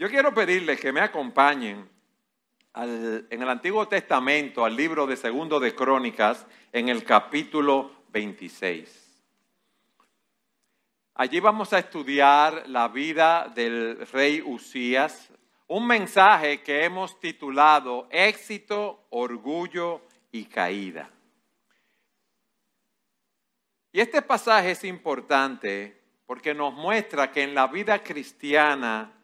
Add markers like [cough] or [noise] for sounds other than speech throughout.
Yo quiero pedirles que me acompañen en el Antiguo Testamento, al libro de Segundo de Crónicas, en el capítulo 26. Allí vamos a estudiar la vida del rey Usías, un mensaje que hemos titulado Éxito, Orgullo y Caída. Y este pasaje es importante porque nos muestra que en la vida cristiana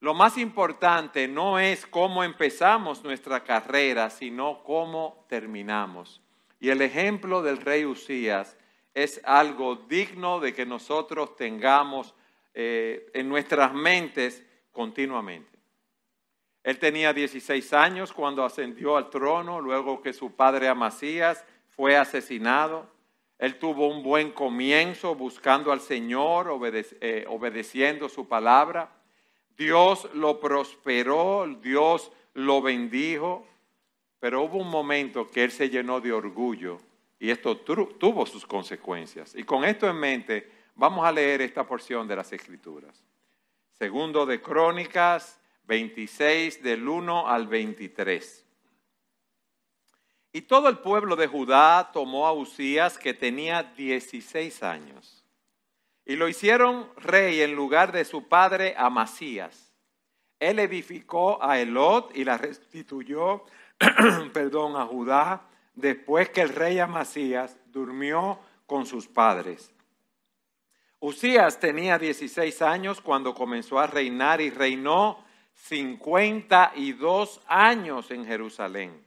lo más importante no es cómo empezamos nuestra carrera, sino cómo terminamos. Y el ejemplo del rey Usías es algo digno de que nosotros tengamos eh, en nuestras mentes continuamente. Él tenía 16 años cuando ascendió al trono, luego que su padre Amasías fue asesinado. Él tuvo un buen comienzo buscando al Señor, eh, obedeciendo su palabra. Dios lo prosperó, Dios lo bendijo, pero hubo un momento que él se llenó de orgullo y esto tuvo sus consecuencias. Y con esto en mente, vamos a leer esta porción de las Escrituras. Segundo de Crónicas 26 del 1 al 23. Y todo el pueblo de Judá tomó a Usías que tenía 16 años y lo hicieron rey en lugar de su padre Amasías. Él edificó a Elot y la restituyó, [clears throat] perdón, a Judá después que el rey Amasías durmió con sus padres. Usías tenía 16 años cuando comenzó a reinar y reinó 52 años en Jerusalén.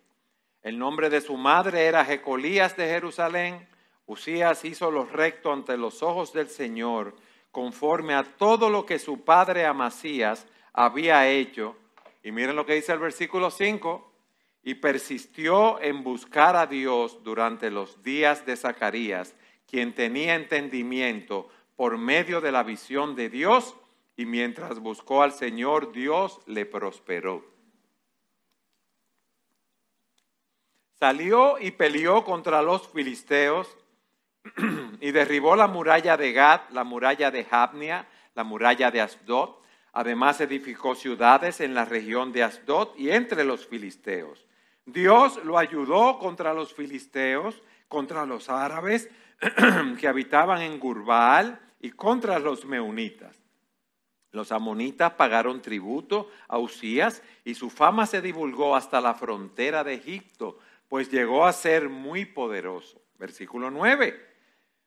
El nombre de su madre era Jecolías de Jerusalén Usías hizo lo recto ante los ojos del Señor, conforme a todo lo que su padre Amasías había hecho. Y miren lo que dice el versículo 5. Y persistió en buscar a Dios durante los días de Zacarías, quien tenía entendimiento por medio de la visión de Dios, y mientras buscó al Señor, Dios le prosperó. Salió y peleó contra los filisteos [clears throat] y derribó la muralla de Gad, la muralla de Jabnia, la muralla de Asdod. Además edificó ciudades en la región de Asdod y entre los filisteos. Dios lo ayudó contra los filisteos, contra los árabes [clears throat] que habitaban en Gurbal y contra los meunitas. Los amonitas pagaron tributo a Usías y su fama se divulgó hasta la frontera de Egipto, pues llegó a ser muy poderoso. Versículo 9.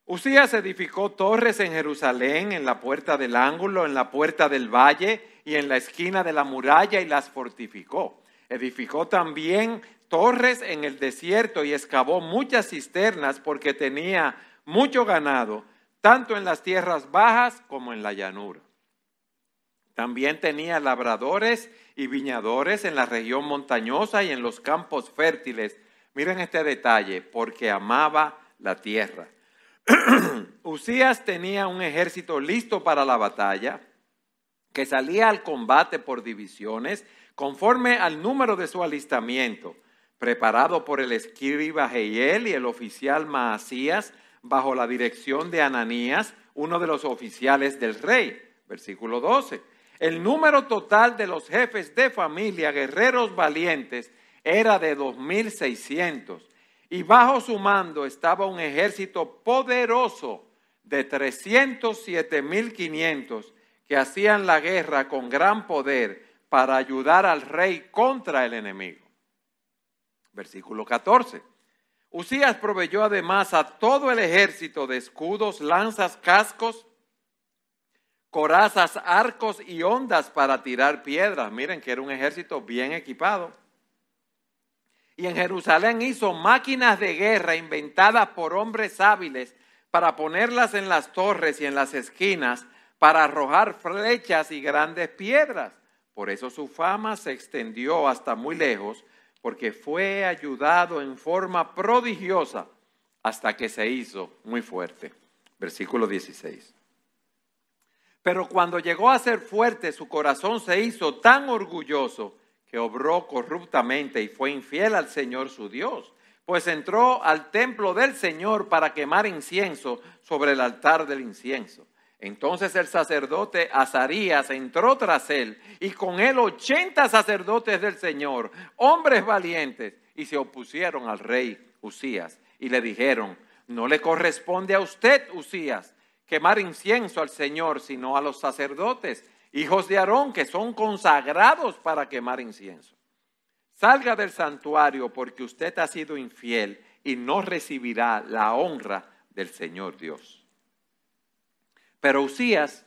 Usías edificó torres en Jerusalén, en la puerta del ángulo, en la puerta del valle y en la esquina de la muralla y las fortificó. Edificó también torres en el desierto y excavó muchas cisternas porque tenía mucho ganado, tanto en las tierras bajas como en la llanura. También tenía labradores y viñadores en la región montañosa y en los campos fértiles. Miren este detalle, porque amaba la tierra. [clears throat] Usías tenía un ejército listo para la batalla, que salía al combate por divisiones, conforme al número de su alistamiento, preparado por el escriba Jehiel y el oficial Maasías, bajo la dirección de Ananías, uno de los oficiales del rey. Versículo 12. El número total de los jefes de familia, guerreros valientes, era de 2.600 y bajo su mando estaba un ejército poderoso de 307.500 que hacían la guerra con gran poder para ayudar al rey contra el enemigo. Versículo 14. Usías proveyó además a todo el ejército de escudos, lanzas, cascos, corazas, arcos y ondas para tirar piedras. Miren que era un ejército bien equipado y en Jerusalén hizo máquinas de guerra inventadas por hombres hábiles para ponerlas en las torres y en las esquinas para arrojar flechas y grandes piedras. Por eso su fama se extendió hasta muy lejos, porque fue ayudado en forma prodigiosa hasta que se hizo muy fuerte. Versículo 16. Pero cuando llegó a ser fuerte, su corazón se hizo tan orgulloso que obró corruptamente y fue infiel al Señor su Dios, pues entró al templo del Señor para quemar incienso sobre el altar del incienso. Entonces el sacerdote Azarías entró tras él y con él ochenta sacerdotes del Señor, hombres valientes, y se opusieron al rey Usías y le dijeron, no le corresponde a usted, Usías, quemar incienso al Señor, sino a los sacerdotes, hijos de Aarón, que son consagrados para quemar incienso. Salga del santuario porque usted ha sido infiel y no recibirá la honra del Señor Dios. Pero Usías,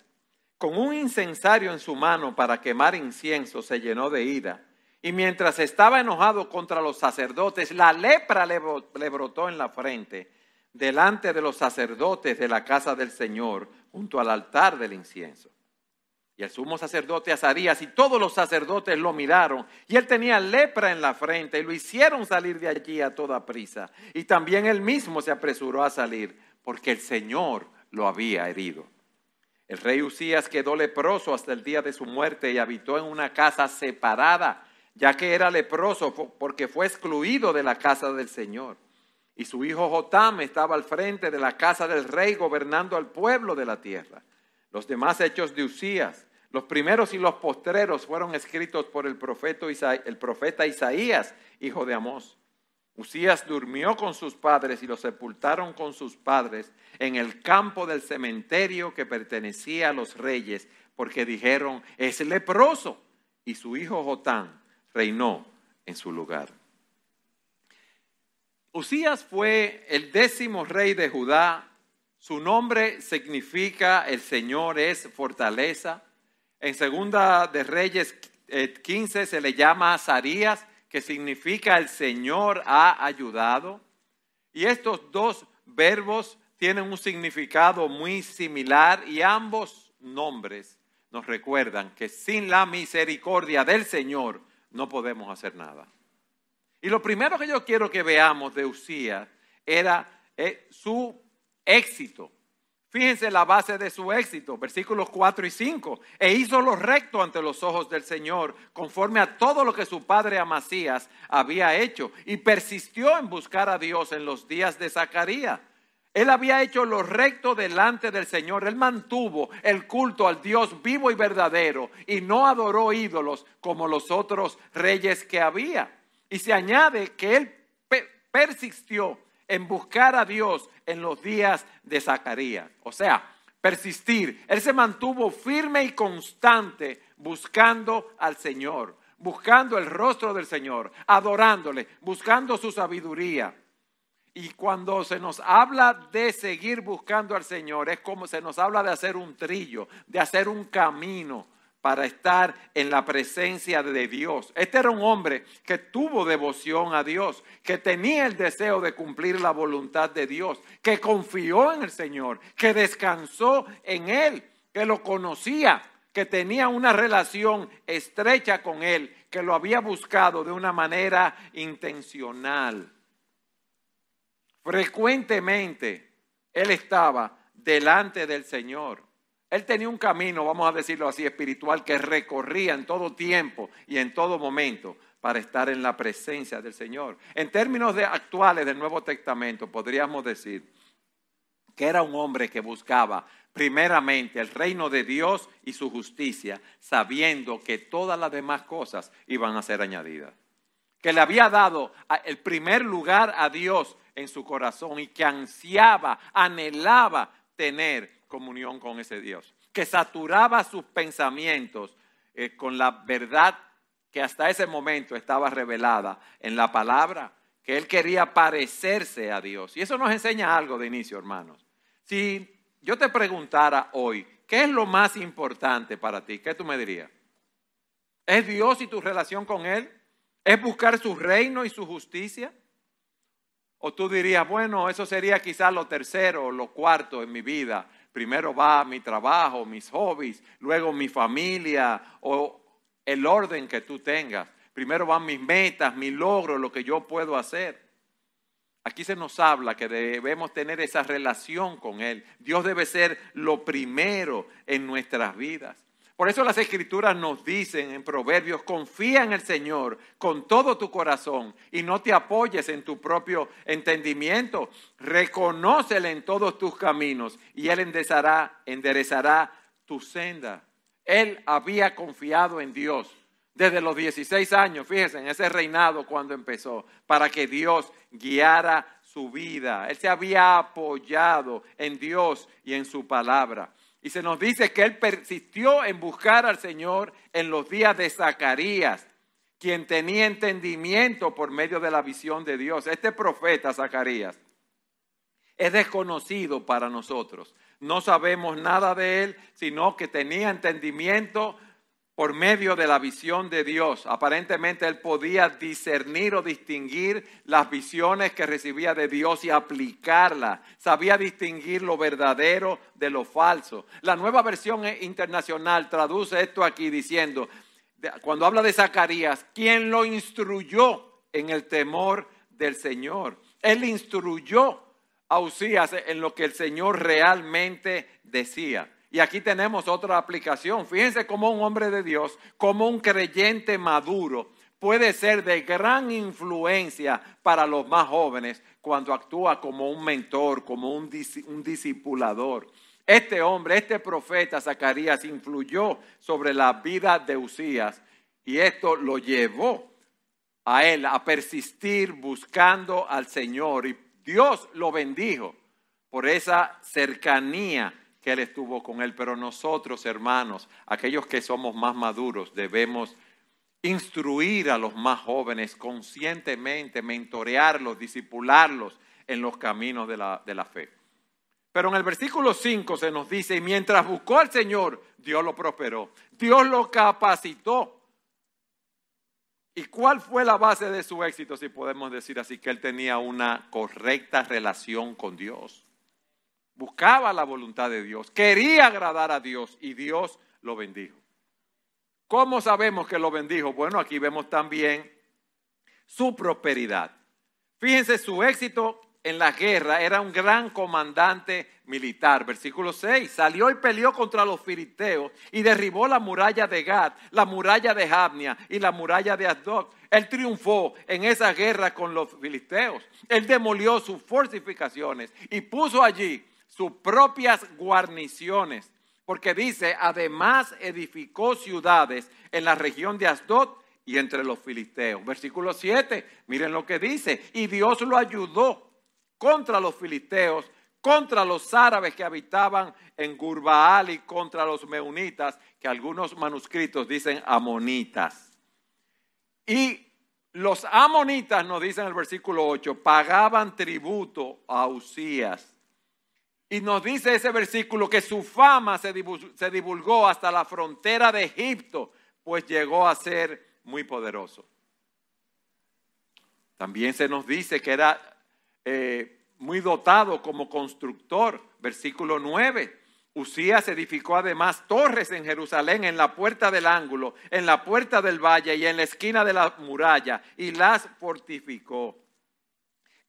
con un incensario en su mano para quemar incienso, se llenó de ira. Y mientras estaba enojado contra los sacerdotes, la lepra le, brotó en la frente delante de los sacerdotes de la casa del Señor, junto al altar del incienso. Y el sumo sacerdote Azarías y todos los sacerdotes lo miraron, y él tenía lepra en la frente, y lo hicieron salir de allí a toda prisa. Y también él mismo se apresuró a salir, porque el Señor lo había herido. El rey Usías quedó leproso hasta el día de su muerte y habitó en una casa separada, ya que era leproso porque fue excluido de la casa del Señor. Y su hijo Jotam estaba al frente de la casa del rey gobernando al pueblo de la tierra. Los demás hechos de Usías, los primeros y los postreros fueron escritos por el profeta, el profeta Isaías, hijo de Amós. Usías durmió con sus padres y lo sepultaron con sus padres en el campo del cementerio que pertenecía a los reyes, porque dijeron, es leproso. Y su hijo Jotán reinó en su lugar. Usías fue el décimo rey de Judá. Su nombre significa el Señor es fortaleza. En segunda de Reyes 15 eh, se le llama Azarías que significa el Señor ha ayudado. Y estos dos verbos tienen un significado muy similar y ambos nombres nos recuerdan que sin la misericordia del Señor no podemos hacer nada. Y lo primero que yo quiero que veamos de Usías era eh, su éxito Fíjense la base de su éxito, versículos 4 y 5. E hizo lo recto ante los ojos del Señor, conforme a todo lo que su padre Amasías había hecho, y persistió en buscar a Dios en los días de Zacarías. Él había hecho lo recto delante del Señor. Él mantuvo el culto al Dios vivo y verdadero y no adoró ídolos como los otros reyes que había. Y se añade que él persistió en buscar a Dios en los días de Zacarías. O sea, persistir. Él se mantuvo firme y constante buscando al Señor, buscando el rostro del Señor, adorándole, buscando su sabiduría. Y cuando se nos habla de seguir buscando al Señor, es como se nos habla de hacer un trillo, de hacer un camino para estar en la presencia de Dios. Este era un hombre que tuvo devoción a Dios, que tenía el deseo de cumplir la voluntad de Dios, que confió en el Señor, que descansó en Él, que lo conocía, que tenía una relación estrecha con Él, que lo había buscado de una manera intencional. Frecuentemente Él estaba delante del Señor él tenía un camino, vamos a decirlo así, espiritual que recorría en todo tiempo y en todo momento para estar en la presencia del Señor. En términos de actuales del Nuevo Testamento, podríamos decir que era un hombre que buscaba primeramente el reino de Dios y su justicia, sabiendo que todas las demás cosas iban a ser añadidas. Que le había dado el primer lugar a Dios en su corazón y que ansiaba, anhelaba tener comunión con ese Dios, que saturaba sus pensamientos eh, con la verdad que hasta ese momento estaba revelada en la palabra, que él quería parecerse a Dios. Y eso nos enseña algo de inicio, hermanos. Si yo te preguntara hoy, ¿qué es lo más importante para ti? ¿Qué tú me dirías? ¿Es Dios y tu relación con Él? ¿Es buscar su reino y su justicia? O tú dirías, bueno, eso sería quizás lo tercero o lo cuarto en mi vida, primero va mi trabajo, mis hobbies, luego mi familia o el orden que tú tengas. Primero van mis metas, mis logros, lo que yo puedo hacer. Aquí se nos habla que debemos tener esa relación con Él. Dios debe ser lo primero en nuestras vidas. Por eso las escrituras nos dicen en Proverbios, confía en el Señor con todo tu corazón y no te apoyes en tu propio entendimiento. Reconócele en todos tus caminos y Él enderezará, enderezará tu senda. Él había confiado en Dios desde los 16 años, fíjense, en ese reinado cuando empezó, para que Dios guiara su vida. Él se había apoyado en Dios y en su palabra. Y se nos dice que él persistió en buscar al Señor en los días de Zacarías, quien tenía entendimiento por medio de la visión de Dios. Este profeta Zacarías es desconocido para nosotros. No sabemos nada de él, sino que tenía entendimiento por medio de la visión de Dios. Aparentemente él podía discernir o distinguir las visiones que recibía de Dios y aplicarlas. Sabía distinguir lo verdadero de lo falso. La nueva versión internacional traduce esto aquí diciendo, cuando habla de Zacarías, ¿quién lo instruyó en el temor del Señor? Él instruyó a Usías en lo que el Señor realmente decía. Y aquí tenemos otra aplicación. Fíjense cómo un hombre de Dios, como un creyente maduro, puede ser de gran influencia para los más jóvenes cuando actúa como un mentor, como un, discipulador. Este hombre, este profeta Zacarías influyó sobre la vida de Usías y esto lo llevó a él a persistir buscando al Señor y Dios lo bendijo por esa cercanía que Él estuvo con él, pero nosotros, hermanos, aquellos que somos más maduros, debemos instruir a los más jóvenes conscientemente, mentorearlos, disipularlos en los caminos de la, de la fe. Pero en el versículo 5 se nos dice, y mientras buscó al Señor, Dios lo prosperó, Dios lo capacitó. ¿Y cuál fue la base de su éxito, si podemos decir así? Que él tenía una correcta relación con Dios buscaba la voluntad de Dios, quería agradar a Dios y Dios lo bendijo. ¿Cómo sabemos que lo bendijo? Bueno, aquí vemos también su prosperidad. Fíjense, su éxito en la guerra era un gran comandante militar. Versículo 6, salió y peleó contra los filisteos y derribó la muralla de Gad, la muralla de Jabnia y la muralla de Asdod. Él triunfó en esa guerra con los filisteos. Él demolió sus fortificaciones y puso allí sus propias guarniciones, porque dice, además edificó ciudades en la región de Asdod y entre los filisteos. Versículo 7, miren lo que dice, y Dios lo ayudó contra los filisteos, contra los árabes que habitaban en Gurbaal y contra los meunitas, que algunos manuscritos dicen amonitas. Y los amonitas, nos dice en el versículo 8, pagaban tributo a Usías y nos dice ese versículo que su fama se divulgó, hasta la frontera de Egipto, pues llegó a ser muy poderoso. También se nos dice que era eh, muy dotado como constructor. Versículo 9. Usías edificó además torres en Jerusalén, en la puerta del ángulo, en la puerta del valle y en la esquina de la muralla, y las fortificó.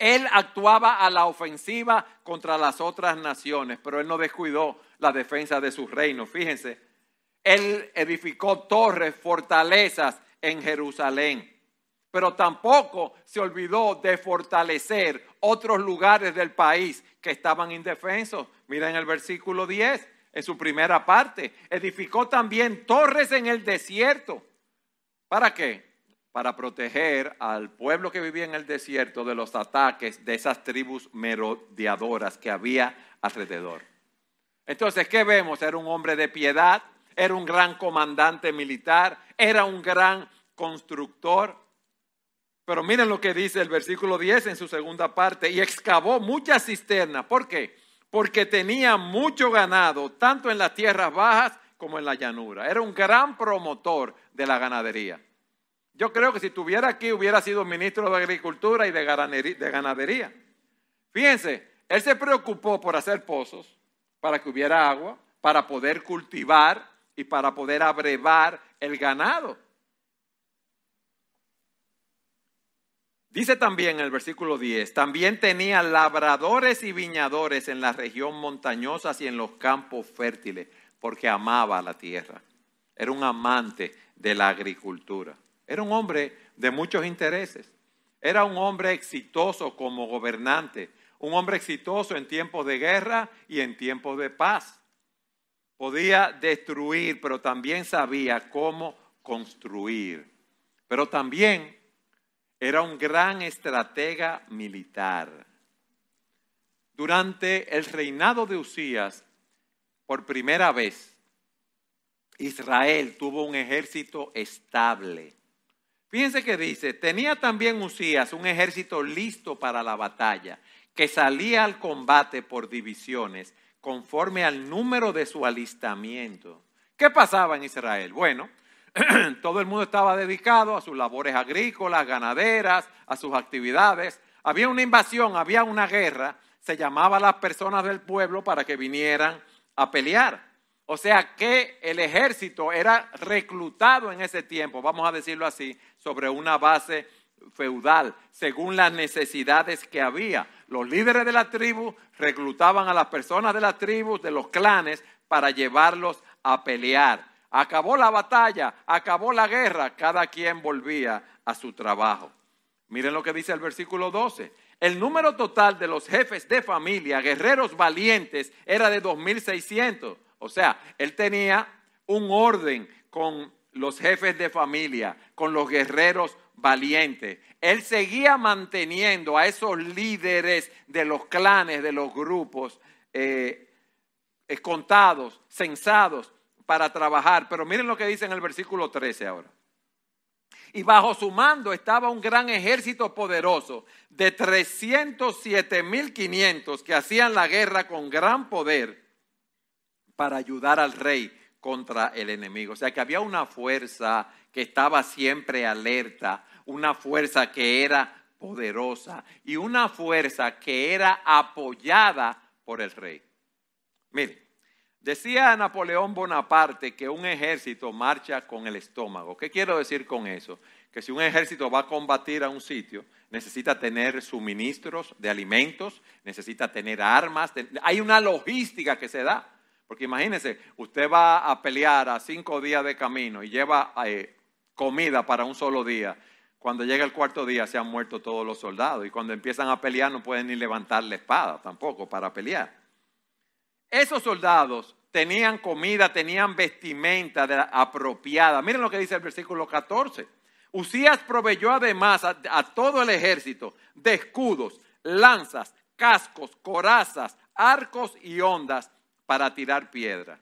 Él actuaba a la ofensiva contra las otras naciones, pero él no descuidó la defensa de su reino. Fíjense, él edificó torres, fortalezas en Jerusalén, pero tampoco se olvidó de fortalecer otros lugares del país que estaban indefensos. Miren el versículo 10, en su primera parte. Edificó también torres en el desierto. ¿Para qué? Para proteger al pueblo que vivía en el desierto de los ataques de esas tribus merodeadoras que había alrededor. Entonces, ¿qué vemos? Era un hombre de piedad, era un gran comandante militar, era un gran constructor. Pero miren lo que dice el versículo 10 en su segunda parte, y excavó muchas cisternas. ¿Por qué? Porque tenía mucho ganado, tanto en las tierras bajas como en la llanura. Era un gran promotor de la ganadería. Yo creo que si estuviera aquí hubiera sido ministro de Agricultura y de ganadería. Fíjense, él se preocupó por hacer pozos para que hubiera agua, para poder cultivar y para poder abrevar el ganado. Dice también en el versículo 10, también tenía labradores y viñadores en la región montañosa y en los campos fértiles, porque amaba la tierra. era un amante de la agricultura. Era un hombre de muchos intereses. Era un hombre exitoso como gobernante, un hombre exitoso en tiempos de guerra y en tiempos de paz. Podía destruir, pero también sabía cómo construir. Pero también era un gran estratega militar. Durante el reinado de Usías, por primera vez, Israel tuvo un ejército estable. Fíjense que dice, tenía también Usías un ejército listo para la batalla, que salía al combate por divisiones, conforme al número de su alistamiento. ¿Qué pasaba en Israel? Bueno, [clears throat] todo el mundo estaba dedicado a sus labores agrícolas, ganaderas, a sus actividades. Había una invasión, había una guerra, se llamaba a las personas del pueblo para que vinieran a pelear. O sea que el ejército era reclutado en ese tiempo, vamos a decirlo así, sobre una base feudal, según las necesidades que había. Los líderes de la tribu reclutaban a las personas de la tribu, de los clanes, para llevarlos a pelear. Acabó la batalla, acabó la guerra, cada quien volvía a su trabajo. Miren lo que dice el versículo 12. El número total de los jefes de familia, guerreros valientes, era de 2.600. O sea, él tenía un orden con los jefes de familia, con los guerreros valientes. Él seguía manteniendo a esos líderes de los clanes, de los grupos, eh, contados, censados para trabajar. Pero miren lo que dice en el versículo 13 ahora. Y bajo su mando estaba un gran ejército poderoso de 307.500 que hacían la guerra con gran poder para ayudar al rey contra el enemigo. O sea que había una fuerza que estaba siempre alerta, una fuerza que era poderosa y una fuerza que era apoyada por el rey. Mire, Decía Napoleón Bonaparte que un ejército marcha con el estómago. ¿Qué quiero decir con eso? Que si un ejército va a combatir a un sitio, necesita tener suministros de alimentos, necesita tener armas. Hay una logística que se da. Porque imagínense, usted va a pelear a cinco días de camino y lleva eh, comida para un solo día. Cuando llega el cuarto día se han muerto todos los soldados y cuando empiezan a pelear no pueden ni levantar la espada tampoco para pelear. Esos soldados tenían comida, tenían vestimenta apropiada. Miren lo que dice el versículo 14. Usías proveyó además a, a, todo el ejército de escudos, lanzas, cascos, corazas, arcos y ondas para tirar piedra.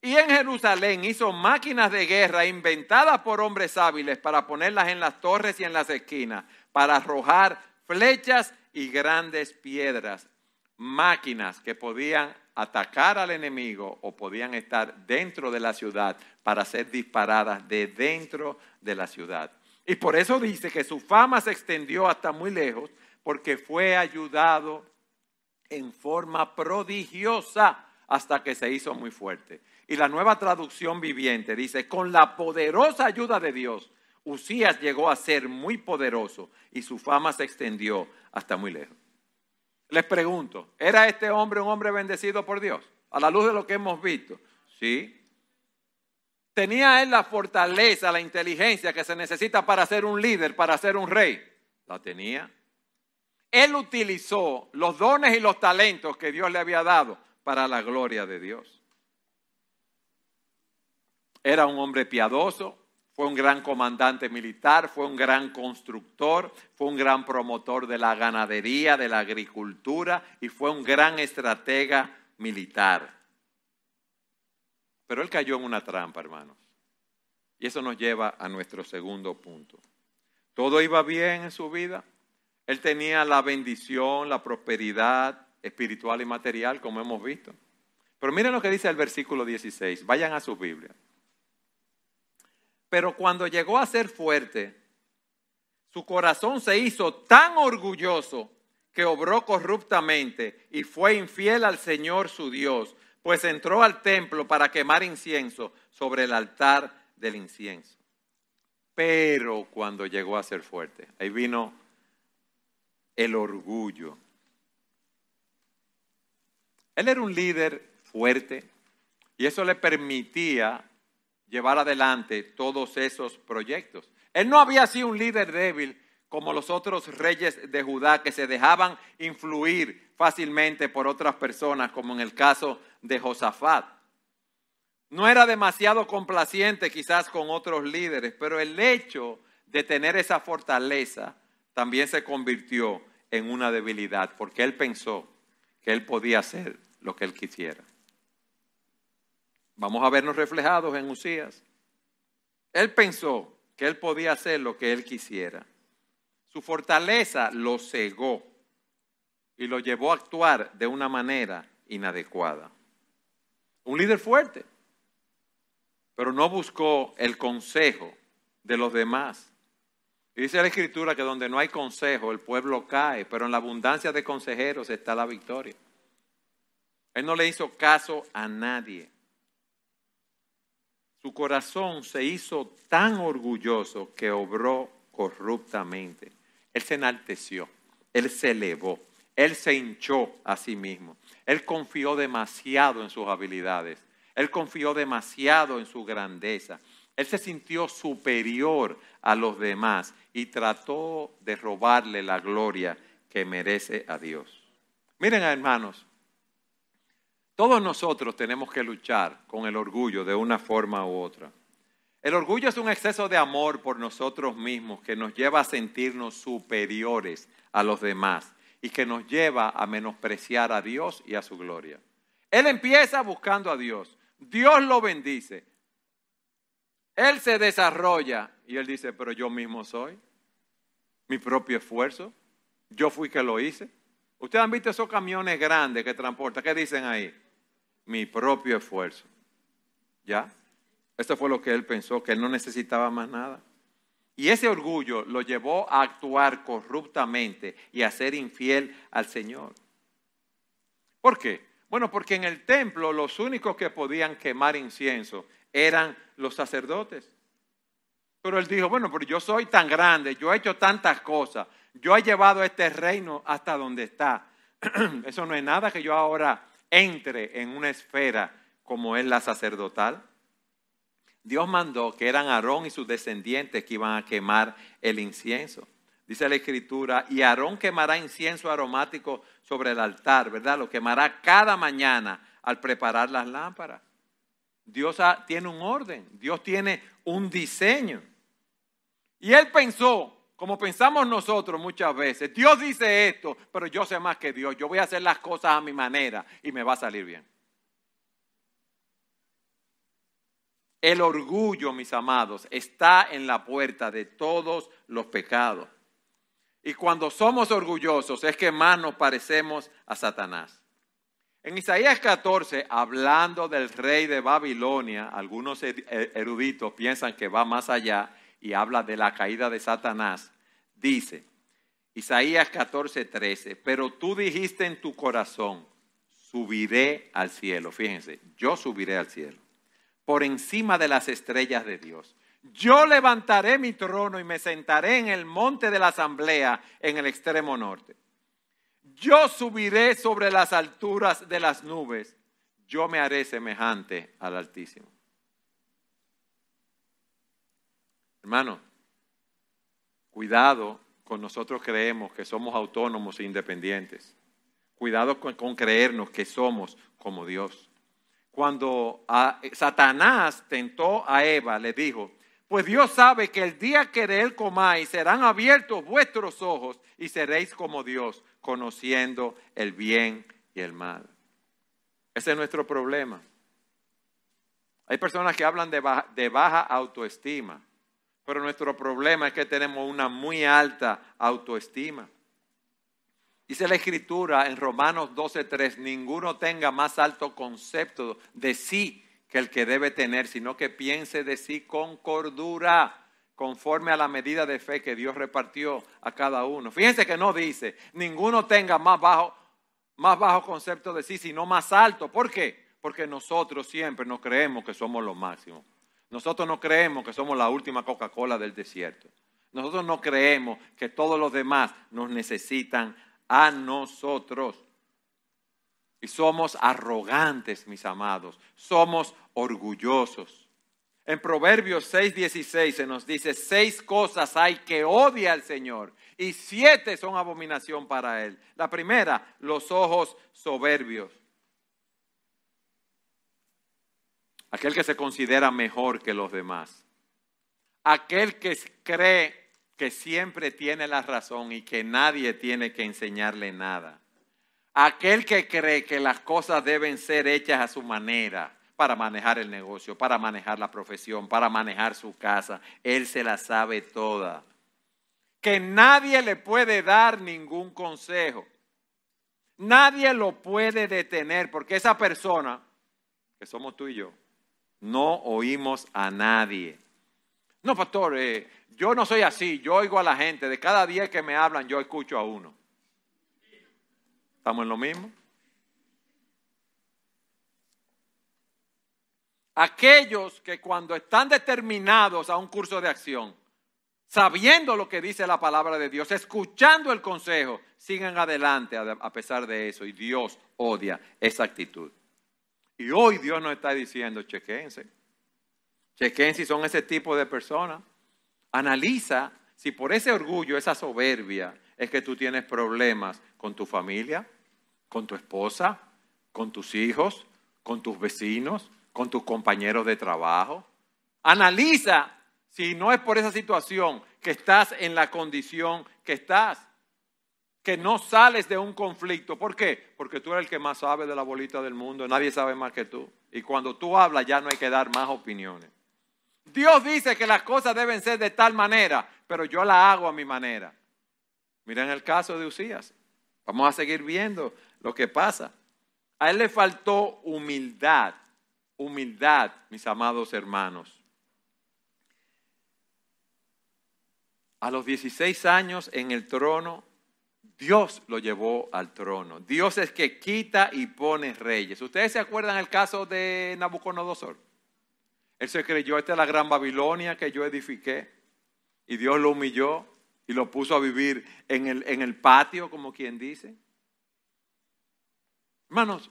Y en Jerusalén hizo máquinas de guerra inventadas por hombres hábiles para ponerlas en las torres y en las esquinas, para arrojar flechas y grandes piedras. Máquinas que podían atacar al enemigo o podían estar dentro de la ciudad para ser disparadas de dentro de la ciudad. Y por eso dice que su fama se extendió hasta muy lejos porque fue ayudado en forma prodigiosa hasta que se hizo muy fuerte. Y la nueva traducción viviente dice, con la poderosa ayuda de Dios, Usías llegó a ser muy poderoso y su fama se extendió hasta muy lejos. Les pregunto, ¿era este hombre un hombre bendecido por Dios? A la luz de lo que hemos visto. Sí. ¿Tenía él la fortaleza, la inteligencia que se necesita para ser un líder, para ser un rey? La tenía. Él utilizó los dones y los talentos que Dios le había dado para la gloria de Dios. Era un hombre piadoso, fue un gran comandante militar, fue un gran constructor, fue un gran promotor de la ganadería, de la agricultura y fue un gran estratega militar. Pero él cayó en una trampa, hermanos. Y eso nos lleva a nuestro segundo punto. Todo iba bien en su vida. Él tenía la bendición, la prosperidad espiritual y material, como hemos visto. Pero miren lo que dice el versículo 16. Vayan a su Biblia. Pero cuando llegó a ser fuerte, su corazón se hizo tan orgulloso que obró corruptamente y fue infiel al Señor su Dios, pues entró al templo para quemar incienso sobre el altar del incienso. Pero cuando llegó a ser fuerte, ahí vino el orgullo. Él era un líder fuerte y eso le permitía llevar adelante todos esos proyectos. Él no había sido un líder débil como los otros reyes de Judá que se dejaban influir fácilmente por otras personas, como en el caso de Josafat. No era demasiado complaciente quizás con otros líderes, pero el hecho de tener esa fortaleza también se convirtió en una debilidad, porque él pensó que él podía hacer lo que él quisiera. Vamos a vernos reflejados en Usías. Él pensó que él podía hacer lo que él quisiera. Su fortaleza lo cegó y lo llevó a actuar de una manera inadecuada. Un líder fuerte, pero no buscó el consejo de los demás. dice la escritura que donde no hay consejo el pueblo cae, pero en la abundancia de consejeros está la victoria. Él no le hizo caso a nadie su corazón se hizo tan orgulloso que obró corruptamente. Él se enalteció, él se elevó, él se hinchó a sí mismo. Él confió demasiado en sus habilidades, él confió demasiado en su grandeza. Él se sintió superior a los demás y trató de robarle la gloria que merece a Dios. Miren hermanos, todos nosotros tenemos que luchar con el orgullo de una forma u otra. El orgullo es un exceso de amor por nosotros mismos que nos lleva a sentirnos superiores a los demás y que nos lleva a menospreciar a Dios y a su gloria. Él empieza buscando a Dios. Dios lo bendice. Él se desarrolla y él dice, pero yo mismo soy. Mi propio esfuerzo. Yo fui que lo hice. Ustedes han visto esos camiones grandes que transportan. ¿Qué dicen ahí? Mi propio esfuerzo. ¿Ya? Esto fue lo que él pensó, que él no necesitaba más nada. Y ese orgullo lo llevó a actuar corruptamente y a ser infiel al Señor. ¿Por qué? Bueno, porque en el templo los únicos que podían quemar incienso eran los sacerdotes. Pero él dijo, bueno, pero yo soy tan grande, yo he hecho tantas cosas, yo he llevado este reino hasta donde está. [clears throat] Eso no es nada que yo ahora entre en una esfera como es la sacerdotal? Dios mandó que eran Aarón y sus descendientes que iban a quemar el incienso. Dice la escritura, y Aarón quemará incienso aromático sobre el altar, ¿verdad? Lo quemará cada mañana al preparar las lámparas. Dios tiene un orden, Dios tiene un diseño. Y él pensó, como pensamos nosotros muchas veces, Dios dice esto, pero yo sé más que Dios, yo voy a hacer las cosas a mi manera y me va a salir bien. El orgullo, mis amados, está en la puerta de todos los pecados. Y cuando somos orgullosos es que más nos parecemos a Satanás. En Isaías 14, hablando del rey de Babilonia, algunos eruditos piensan que va más allá y habla de la caída de Satanás, dice, Isaías 14, 13, pero tú dijiste en tu corazón, subiré al cielo. Fíjense, yo subiré al cielo, por encima de las estrellas de Dios. Yo levantaré mi trono y me sentaré en el monte de la asamblea en el extremo norte. Yo subiré sobre las alturas de las nubes. Yo me haré semejante al Altísimo. Hermano, cuidado con nosotros creemos que somos autónomos e independientes. Cuidado con, creernos que somos como Dios. Cuando Satanás tentó a Eva, le dijo, pues Dios sabe que el día que de él comáis serán abiertos vuestros ojos y seréis como Dios, conociendo el bien y el mal. Ese es nuestro problema. Hay personas que hablan de baja autoestima. Pero nuestro problema es que tenemos una muy alta autoestima. Dice la escritura en Romanos 12:3, ninguno tenga más alto concepto de sí que el que debe tener, sino que piense de sí con cordura, conforme a la medida de fe que Dios repartió a cada uno. Fíjense que no dice, ninguno tenga más bajo, más bajo concepto de sí, sino más alto. ¿Por qué? Porque nosotros siempre nos creemos que somos lo máximo. Nosotros no creemos que somos la última Coca-Cola del desierto. Nosotros no creemos que todos los demás nos necesitan a nosotros. Y somos arrogantes, mis amados. Somos orgullosos. En Proverbios 6:16 se nos dice, seis cosas hay que odia al Señor y siete son abominación para Él. La primera, los ojos soberbios. Aquel que se considera mejor que los demás. Aquel que cree que siempre tiene la razón y que nadie tiene que enseñarle nada. Aquel que cree que las cosas deben ser hechas a su manera para manejar el negocio, para manejar la profesión, para manejar su casa. Él se la sabe toda. Que nadie le puede dar ningún consejo. Nadie lo puede detener porque esa persona, que somos tú y yo, no oímos a nadie. No, pastor, eh, yo no soy así, yo oigo a la gente, de cada día que me hablan yo escucho a uno. ¿Estamos en lo mismo? aquellos que cuando están determinados a un curso de acción, sabiendo lo que dice la palabra de Dios, escuchando el consejo, siguen adelante a pesar de eso. Y Dios odia esa actitud. Y hoy Dios nos está diciendo, chequense. Chequen si son ese tipo de personas. Analiza si por ese orgullo, esa soberbia, es que tú tienes problemas con tu familia, con tu esposa, con tus hijos, con tus vecinos, con tus compañeros de trabajo. Analiza si no es por esa situación que estás en la condición que estás, que no sales de un conflicto. ¿Por qué? Porque tú eres el que más sabe de la bolita del mundo, nadie sabe más que tú. Y cuando tú hablas ya no hay que dar más opiniones. Dios dice que las cosas deben ser de tal manera, pero yo la hago a mi manera. Miren el caso de Usías. Vamos a seguir viendo lo que pasa. A él le faltó humildad humildad, mis amados hermanos. A los 16 años en el trono, Dios lo llevó al trono. Dios es que quita y pone reyes. ¿Ustedes se acuerdan el caso de Nabucodonosor? Él se creyó, esta es la gran Babilonia que yo edifiqué. Y Dios lo humilló y lo puso a vivir en el, en el patio, como quien dice. Hermanos,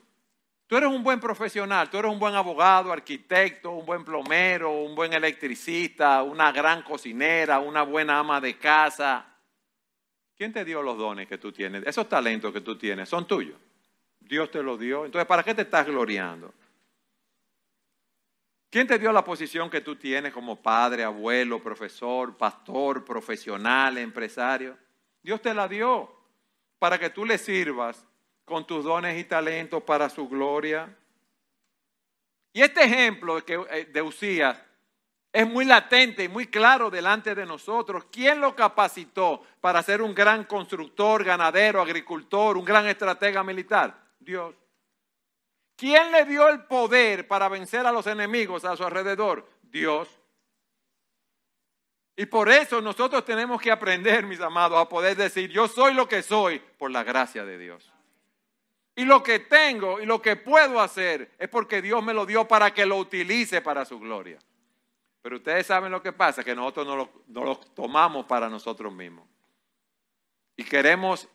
Tú eres un buen profesional, tú eres un buen abogado, arquitecto, un buen plomero, un buen electricista, una gran cocinera, una buena ama de casa. ¿Quién te dio los dones que tú tienes? Esos talentos que tú tienes son tuyos. Dios te los dio. Entonces, ¿para qué te estás gloriando? ¿Quién te dio la posición que tú tienes como padre, abuelo, profesor, pastor, profesional, empresario? Dios te la dio para que tú le sirvas con tus dones y talentos para su gloria. Y este ejemplo eh, de Usías es muy latente y muy claro delante de nosotros. ¿Quién lo capacitó para ser un gran constructor, ganadero, agricultor, un gran estratega militar? Dios. ¿Quién le dio el poder para vencer a los enemigos a su alrededor? Dios. Y por eso nosotros tenemos que aprender, mis amados, a poder decir, yo soy lo que soy por la gracia de Dios. Y lo que tengo y lo que puedo hacer es porque Dios me lo dio para que lo utilice para su gloria. Pero ustedes saben lo que pasa, que nosotros no lo, tomamos para nosotros mismos. Y queremos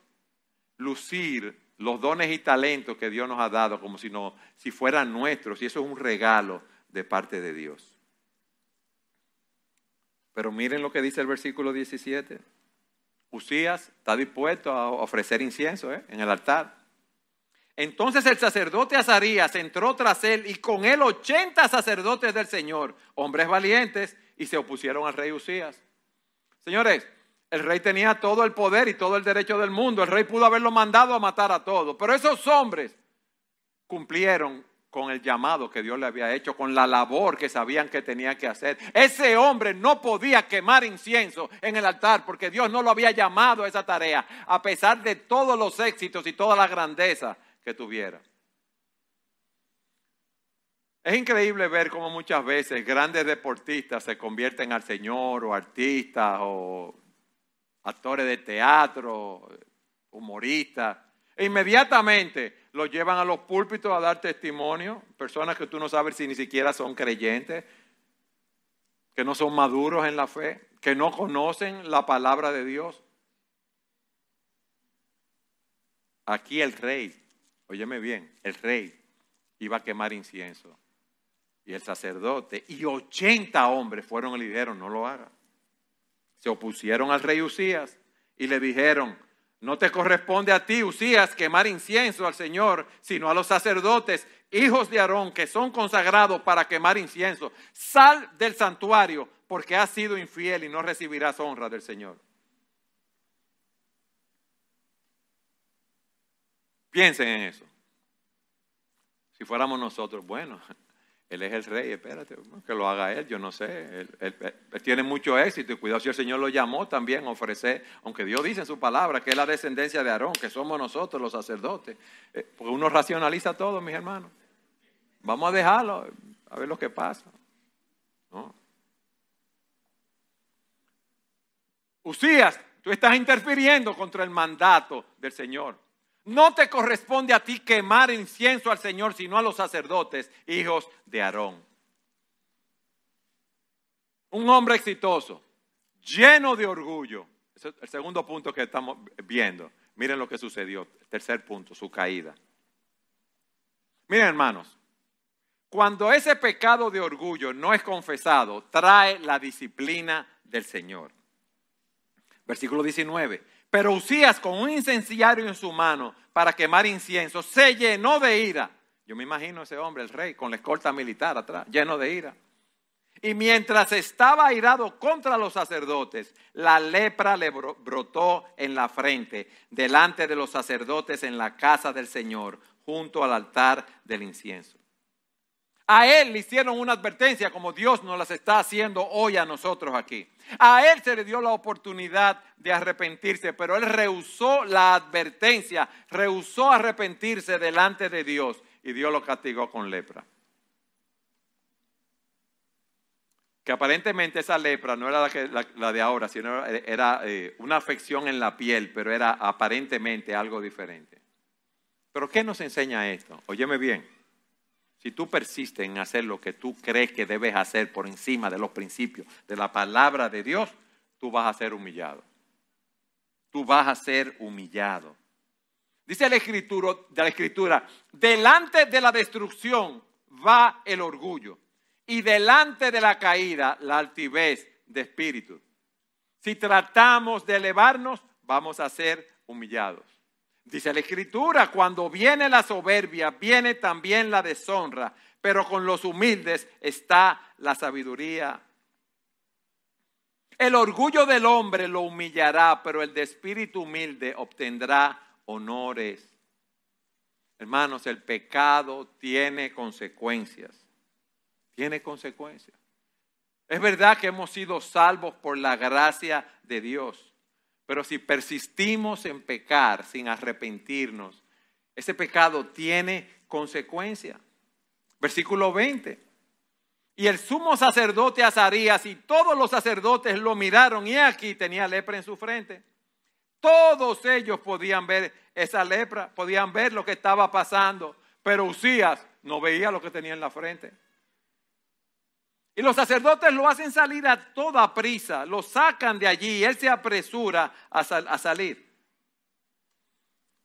lucir los dones y talentos que Dios nos ha dado como si, no, si fueran nuestros. Y eso es un regalo de parte de Dios. Pero miren lo que dice el versículo 17. Usías está dispuesto a ofrecer incienso ¿eh? en el altar. Entonces el sacerdote Azarías entró tras él y con él ochenta sacerdotes del Señor, hombres valientes, y se opusieron al rey Usías. Señores, el rey tenía todo el poder y todo el derecho del mundo. El rey pudo haberlo mandado a matar a todos. Pero esos hombres cumplieron con el llamado que Dios le había hecho, con la labor que sabían que tenía que hacer. Ese hombre no podía quemar incienso en el altar porque Dios no lo había llamado a esa tarea, a pesar de todos los éxitos y toda la grandeza que tuviera. Es increíble ver cómo muchas veces grandes deportistas se convierten al Señor o artistas o actores de teatro, humoristas, e inmediatamente los llevan a los púlpitos a dar testimonio, personas que tú no sabes si ni siquiera son creyentes, que no son maduros en la fe, que no conocen la palabra de Dios. Aquí el rey óyeme bien, el rey iba a quemar incienso. y el sacerdote y 80 hombres fueron y le dijeron, no lo haga. Se opusieron al rey Usías y le dijeron, no te corresponde a ti, Usías, quemar incienso al Señor, sino a los sacerdotes, hijos de Aarón, que son consagrados para quemar incienso. Sal del santuario, porque has sido infiel y no recibirás honra del Señor. Piensen en eso. Si fuéramos nosotros, bueno, [laughs] él es el rey, espérate, que lo haga él, yo no sé. Él, tiene mucho éxito y cuidado si el Señor lo llamó también a ofrecer, aunque Dios dice en su palabra que es la descendencia de Aarón, que somos nosotros los sacerdotes. Eh, porque uno racionaliza todo, mis hermanos. Vamos a dejarlo, a ver lo que pasa. ¿No? Usías, tú estás interfiriendo contra el mandato del Señor. No te corresponde a ti quemar incienso al Señor, sino a los sacerdotes, hijos de Aarón. Un hombre exitoso, lleno de orgullo. es el segundo punto que estamos viendo. Miren lo que sucedió. Tercer punto, su caída. Miren hermanos, cuando ese pecado de orgullo no es confesado, trae la disciplina del Señor. Versículo 19. Pero Usías, con un incenciario en su mano para quemar incienso, se llenó de ira. Yo me imagino ese hombre, el rey, con la escolta militar atrás, lleno de ira. Y mientras estaba airado contra los sacerdotes, la lepra le brotó en la frente, delante de los sacerdotes en la casa del Señor, junto al altar del incienso. A él le hicieron una advertencia como Dios nos las está haciendo hoy a nosotros aquí. A él se le dio la oportunidad de arrepentirse, pero él rehusó la advertencia, rehusó arrepentirse delante de Dios y Dios lo castigó con lepra. Que aparentemente esa lepra no era la, de ahora, sino era eh, una afección en la piel, pero era aparentemente algo diferente. Pero ¿qué nos enseña esto? Óyeme bien. Si tú persistes en hacer lo que tú crees que debes hacer por encima de los principios de la palabra de Dios, tú vas a ser humillado. Tú vas a ser humillado. Dice la escritura, de la escritura, delante de la destrucción va el orgullo y delante de la caída la altivez de espíritu. Si tratamos de elevarnos, vamos a ser humillados. Dice la escritura, cuando viene la soberbia, viene también la deshonra, pero con los humildes está la sabiduría. El orgullo del hombre lo humillará, pero el de espíritu humilde obtendrá honores. Hermanos, el pecado tiene consecuencias. Tiene consecuencias. Es verdad que hemos sido salvos por la gracia de Dios. Pero si persistimos en pecar sin arrepentirnos, ese pecado tiene consecuencia. Versículo 20. Y el sumo sacerdote Azarías y todos los sacerdotes lo miraron y aquí tenía lepra en su frente. Todos ellos podían ver esa lepra, podían ver lo que estaba pasando, pero Usías no veía lo que tenía en la frente. Y los sacerdotes lo hacen salir a toda prisa, lo sacan de allí él se apresura a, a salir.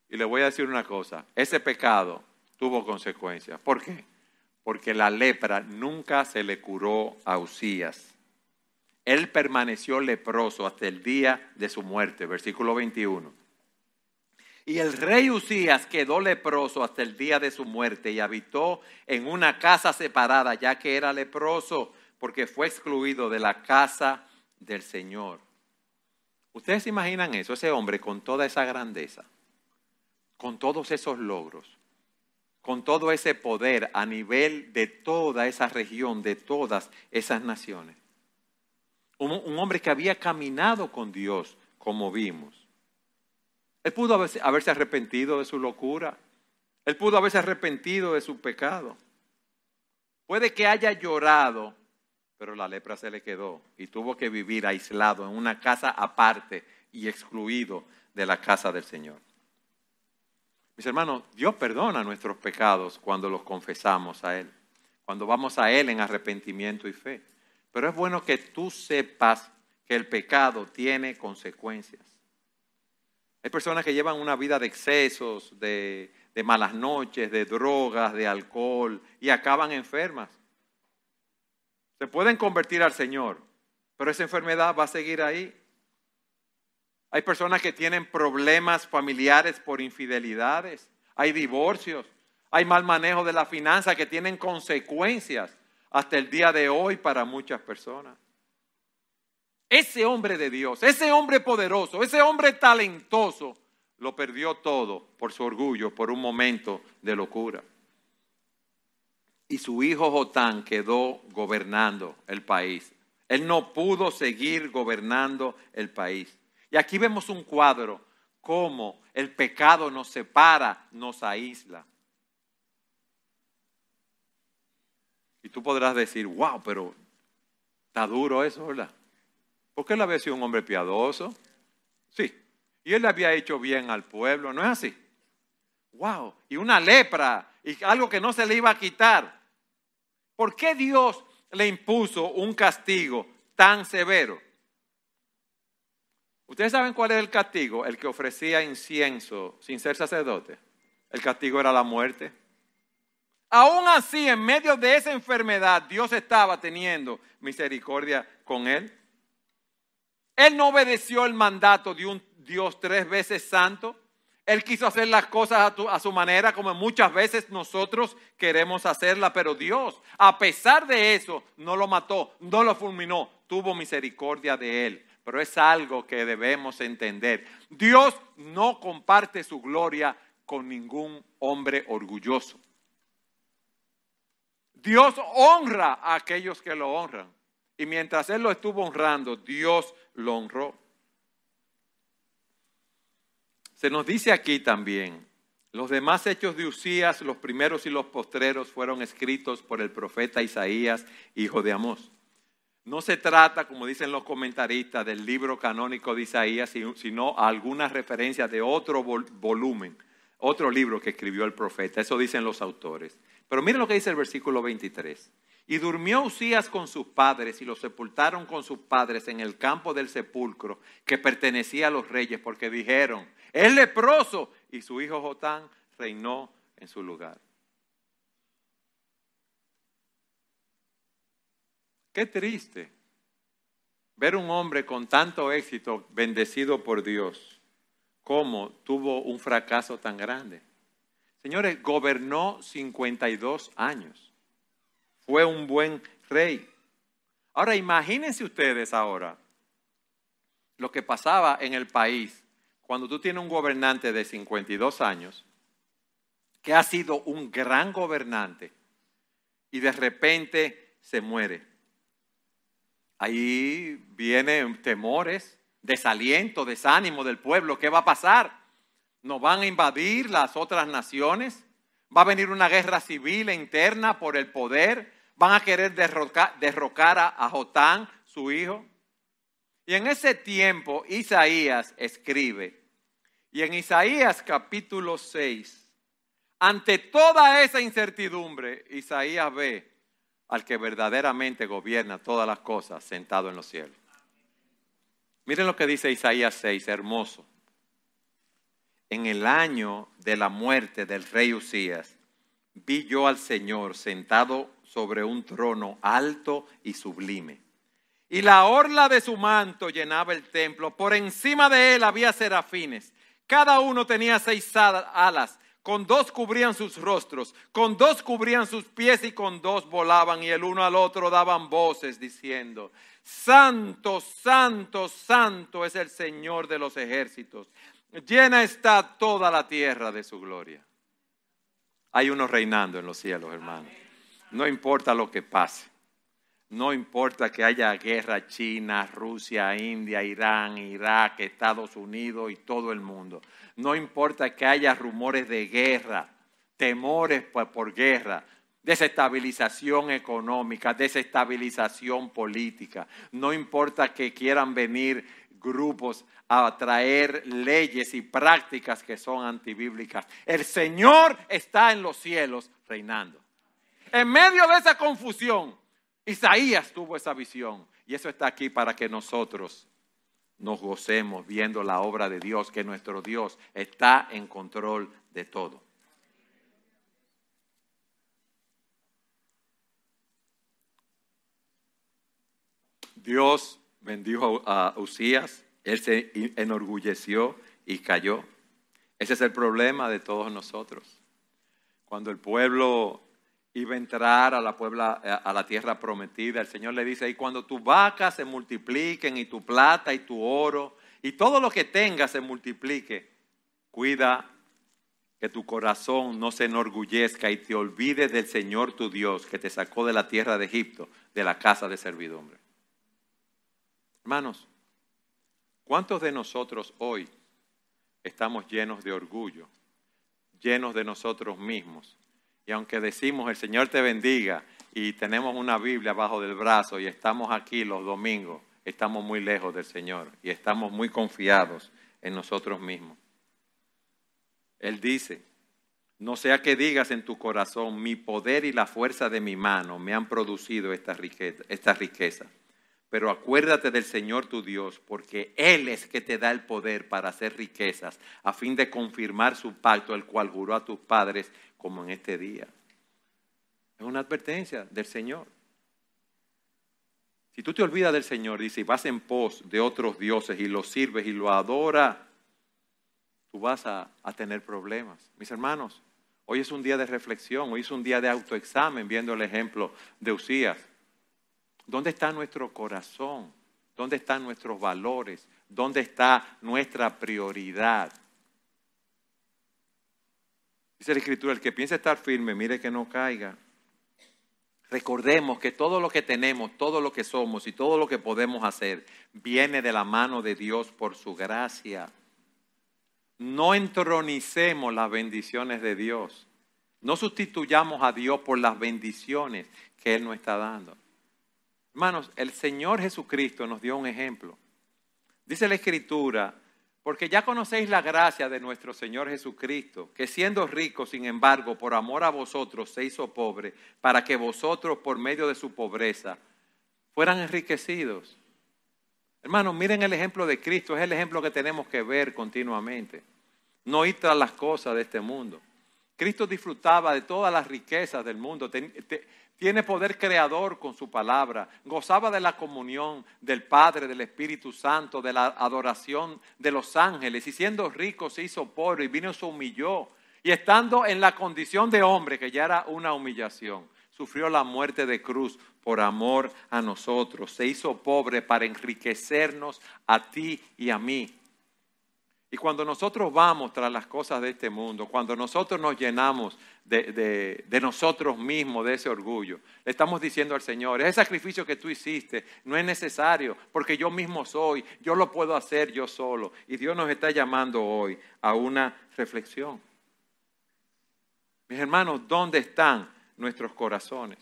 Y le voy a decir una cosa, ese pecado tuvo consecuencias. ¿Por qué? Porque la lepra nunca se le curó a Usías. Él permaneció leproso hasta el día de su muerte, versículo 21. Y el rey Usías quedó leproso hasta el día de su muerte y habitó en una casa separada, ya que era leproso, porque fue excluido de la casa del Señor. ¿Ustedes se imaginan eso? Ese hombre con toda esa grandeza, con todos esos logros, con todo ese poder a nivel de toda esa región, de todas esas naciones. Un, un hombre que había caminado con Dios, como vimos él pudo haberse, arrepentido de su locura. Él pudo haberse arrepentido de su pecado. Puede que haya llorado, pero la lepra se le quedó y tuvo que vivir aislado en una casa aparte y excluido de la casa del Señor. Mis hermanos, Dios perdona nuestros pecados cuando los confesamos a Él, cuando vamos a Él en arrepentimiento y fe. Pero es bueno que tú sepas que el pecado tiene consecuencias. Hay personas que llevan una vida de excesos, de, malas noches, de drogas, de alcohol y acaban enfermas. Se pueden convertir al Señor, pero esa enfermedad va a seguir ahí. Hay personas que tienen problemas familiares por infidelidades. Hay divorcios. Hay mal manejo de la finanza que tienen consecuencias hasta el día de hoy para muchas personas. Ese hombre de Dios, ese hombre poderoso, ese hombre talentoso, lo perdió todo por su orgullo, por un momento de locura. Y su hijo Jotán quedó gobernando el país. Él no pudo seguir gobernando el país. Y aquí vemos un cuadro, cómo el pecado nos separa, nos aísla. Y tú podrás decir, wow, pero está duro eso, ¿verdad? Porque él había sido un hombre piadoso. Sí. Y él había hecho bien al pueblo, ¿no es así? Wow. Y una lepra, y algo que no se le iba a quitar. ¿Por qué Dios le impuso un castigo tan severo? ¿Ustedes saben cuál es el castigo? El que ofrecía incienso sin ser sacerdote. El castigo era la muerte. Aún así, en medio de esa enfermedad, Dios estaba teniendo misericordia con él. Él no obedeció el mandato de un Dios tres veces santo. Él quiso hacer las cosas a, su manera, como muchas veces nosotros queremos hacerla, pero Dios, a pesar de eso, no lo mató, no lo fulminó, tuvo misericordia de él. Pero es algo que debemos entender. Dios no comparte su gloria con ningún hombre orgulloso. Dios honra a aquellos que lo honran. Y mientras Él lo estuvo honrando, Dios lo honró. Se nos dice aquí también, los demás hechos de Usías, los primeros y los postreros, fueron escritos por el profeta Isaías, hijo de Amós. No se trata, como dicen los comentaristas, del libro canónico de Isaías, sino alguna referencia de otro volumen, otro libro que escribió el profeta. Eso dicen los autores. Pero miren lo que dice el versículo 23. Y durmió Usías con sus padres y lo sepultaron con sus padres en el campo del sepulcro que pertenecía a los reyes, porque dijeron, es leproso. Y su hijo Jotán reinó en su lugar. Qué triste ver un hombre con tanto éxito, bendecido por Dios, como tuvo un fracaso tan grande. Señores, gobernó 52 años. Fue un buen rey. Ahora imagínense ustedes ahora lo que pasaba en el país cuando tú tienes un gobernante de 52 años que ha sido un gran gobernante y de repente se muere. Ahí vienen temores, desaliento, desánimo del pueblo. ¿Qué va a pasar? ¿Nos van a invadir las otras naciones? ¿Va a venir una guerra civil interna por el poder? ¿Van a querer derrocar, a, a Jotán, su hijo? Y en ese tiempo Isaías escribe, y en Isaías capítulo 6, ante toda esa incertidumbre, Isaías ve al que verdaderamente gobierna todas las cosas sentado en los cielos. Miren lo que dice Isaías 6, hermoso. En el año de la muerte del rey Usías, vi yo al Señor sentado sobre un trono alto y sublime y la orla de su manto llenaba el templo. Por encima de él había serafines. Cada uno tenía seis alas. Con dos cubrían sus rostros, con dos cubrían sus pies y con dos volaban y el uno al otro daban voces diciendo, Santo, santo, santo es el Señor de los ejércitos. Llena está toda la tierra de su gloria. Hay uno reinando en los cielos, hermano. No importa lo que pase. No importa que haya guerra China, Rusia, India, Irán, Irak, Estados Unidos y todo el mundo. No importa que haya rumores de guerra, temores por, guerra, desestabilización económica, desestabilización política. No importa que quieran venir grupos a traer leyes y prácticas que son antibíblicas. El Señor está en los cielos reinando. En medio de esa confusión, Isaías tuvo esa visión y eso está aquí para que nosotros nos gocemos viendo la obra de Dios, que nuestro Dios está en control de todo. Dios bendijo a Usías, él se enorgulleció y cayó. Ese es el problema de todos nosotros. Cuando el pueblo iba a entrar a la, puebla, a la tierra prometida, el Señor le dice, y cuando tus vacas se multipliquen y tu plata y tu oro y todo lo que tengas se multiplique, cuida que tu corazón no se enorgullezca y te olvides del Señor tu Dios que te sacó de la tierra de Egipto, de la casa de servidumbre. Hermanos, ¿cuántos de nosotros hoy estamos llenos de orgullo, llenos de nosotros mismos? Y aunque decimos el Señor te bendiga y tenemos una Biblia bajo del brazo y estamos aquí los domingos, estamos muy lejos del Señor y estamos muy confiados en nosotros mismos. Él dice, no sea que digas en tu corazón, mi poder y la fuerza de mi mano me han producido esta riqueza, esta riqueza. Pero acuérdate del Señor tu Dios, porque Él es que te da el poder para hacer riquezas, a fin de confirmar su pacto, el cual juró a tus padres, como en este día. Es una advertencia del Señor. Si tú te olvidas del Señor y si vas en pos de otros dioses y los sirves y lo adoras, tú vas a, a, tener problemas. Mis hermanos, hoy es un día de reflexión, hoy es un día de autoexamen, viendo el ejemplo de Usías. ¿Dónde está nuestro corazón? ¿Dónde están nuestros valores? ¿Dónde está nuestra prioridad? Dice la Escritura, el que piensa estar firme, mire que no caiga. Recordemos que todo lo que tenemos, todo lo que somos y todo lo que podemos hacer viene de la mano de Dios por su gracia. No entronicemos las bendiciones de Dios. No sustituyamos a Dios por las bendiciones que Él nos está dando. Hermanos, el Señor Jesucristo nos dio un ejemplo. Dice la Escritura, porque ya conocéis la gracia de nuestro Señor Jesucristo, que siendo rico, sin embargo, por amor a vosotros se hizo pobre, para que vosotros, por medio de su pobreza, fueran enriquecidos. Hermanos, miren el ejemplo de Cristo, es el ejemplo que tenemos que ver continuamente. No ir tras las cosas de este mundo. Cristo disfrutaba de todas las riquezas del mundo tiene poder creador con su palabra, gozaba de la comunión del Padre, del Espíritu Santo, de la adoración de los ángeles, y siendo rico se hizo pobre y vino se humilló, y estando en la condición de hombre, que ya era una humillación, sufrió la muerte de cruz por amor a nosotros, se hizo pobre para enriquecernos a ti y a mí. Y cuando nosotros vamos tras las cosas de este mundo, cuando nosotros nos llenamos de, nosotros mismos, de ese orgullo, le estamos diciendo al Señor, ese sacrificio que tú hiciste no es necesario, porque yo mismo soy, yo lo puedo hacer yo solo. Y Dios nos está llamando hoy a una reflexión. Mis hermanos, ¿dónde están nuestros corazones?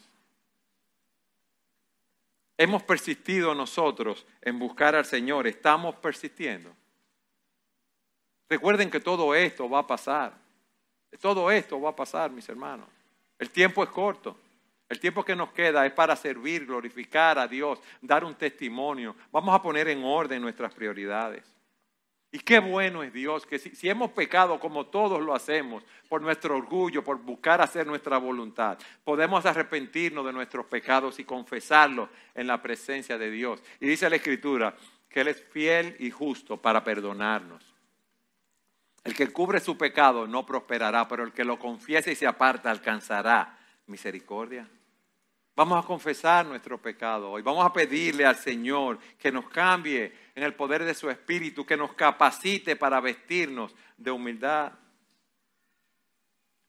Hemos persistido nosotros en buscar al Señor, estamos persistiendo. Recuerden que todo esto va a pasar. Todo esto va a pasar, mis hermanos. El tiempo es corto. El tiempo que nos queda es para servir, glorificar a Dios, dar un testimonio. Vamos a poner en orden nuestras prioridades. Y qué bueno es Dios que si, hemos pecado como todos lo hacemos, por nuestro orgullo, por buscar hacer nuestra voluntad, podemos arrepentirnos de nuestros pecados y confesarlos en la presencia de Dios. Y dice la Escritura que Él es fiel y justo para perdonarnos el que cubre su pecado no prosperará, pero el que lo confiese y se aparta alcanzará misericordia. Vamos a confesar nuestro pecado hoy. Vamos a pedirle al Señor que nos cambie en el poder de su Espíritu, que nos capacite para vestirnos de humildad.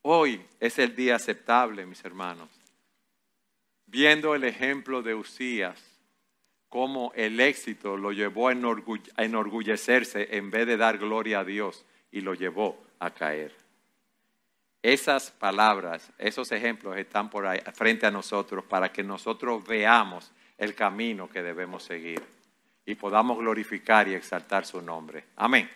Hoy es el día aceptable, mis hermanos. Viendo el ejemplo de Usías, cómo el éxito lo llevó a enorgullecerse en vez de dar gloria a Dios y lo llevó a caer. Esas palabras, esos ejemplos están por ahí frente a nosotros para que nosotros veamos el camino que debemos seguir y podamos glorificar y exaltar su nombre. Amén.